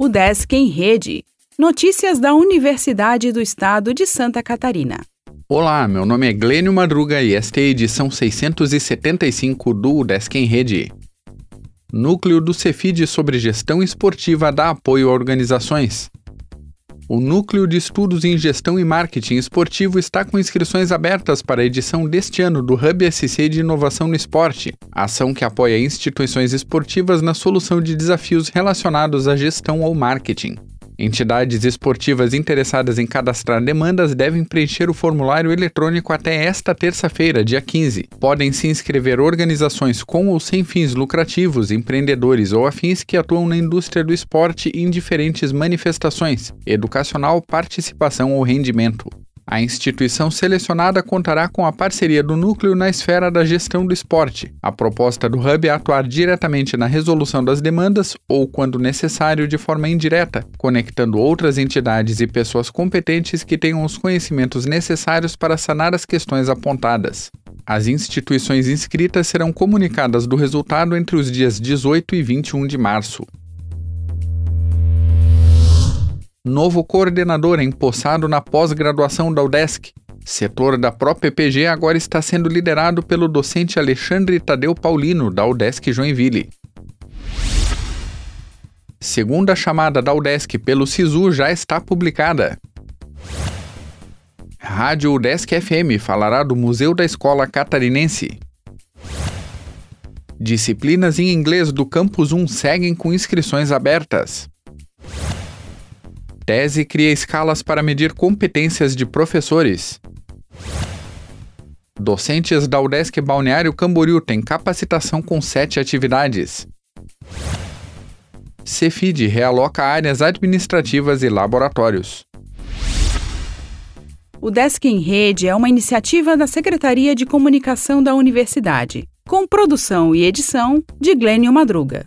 O Desk em Rede. Notícias da Universidade do Estado de Santa Catarina. Olá, meu nome é Glênio Madruga e esta é a edição 675 do Desk em Rede. Núcleo do Cefid sobre Gestão Esportiva dá apoio a organizações. O Núcleo de Estudos em Gestão e Marketing Esportivo está com inscrições abertas para a edição deste ano do Hub SC de Inovação no Esporte, ação que apoia instituições esportivas na solução de desafios relacionados à gestão ou marketing. Entidades esportivas interessadas em cadastrar demandas devem preencher o formulário eletrônico até esta terça-feira, dia 15. Podem se inscrever organizações com ou sem fins lucrativos, empreendedores ou afins que atuam na indústria do esporte em diferentes manifestações, educacional, participação ou rendimento. A instituição selecionada contará com a parceria do núcleo na esfera da gestão do esporte. A proposta do Hub é atuar diretamente na resolução das demandas ou, quando necessário, de forma indireta, conectando outras entidades e pessoas competentes que tenham os conhecimentos necessários para sanar as questões apontadas. As instituições inscritas serão comunicadas do resultado entre os dias 18 e 21 de março. Novo coordenador empossado na pós-graduação da UDESC. Setor da ProPPG agora está sendo liderado pelo docente Alexandre Tadeu Paulino, da UDESC Joinville. Segunda chamada da UDESC pelo SISU já está publicada. Rádio UDESC FM falará do Museu da Escola Catarinense. Disciplinas em inglês do Campus 1 seguem com inscrições abertas. Tese cria escalas para medir competências de professores. Docentes da UDESC Balneário Camboriú têm capacitação com sete atividades. Cefid realoca áreas administrativas e laboratórios. O Desk em Rede é uma iniciativa da Secretaria de Comunicação da Universidade, com produção e edição de Glênio Madruga.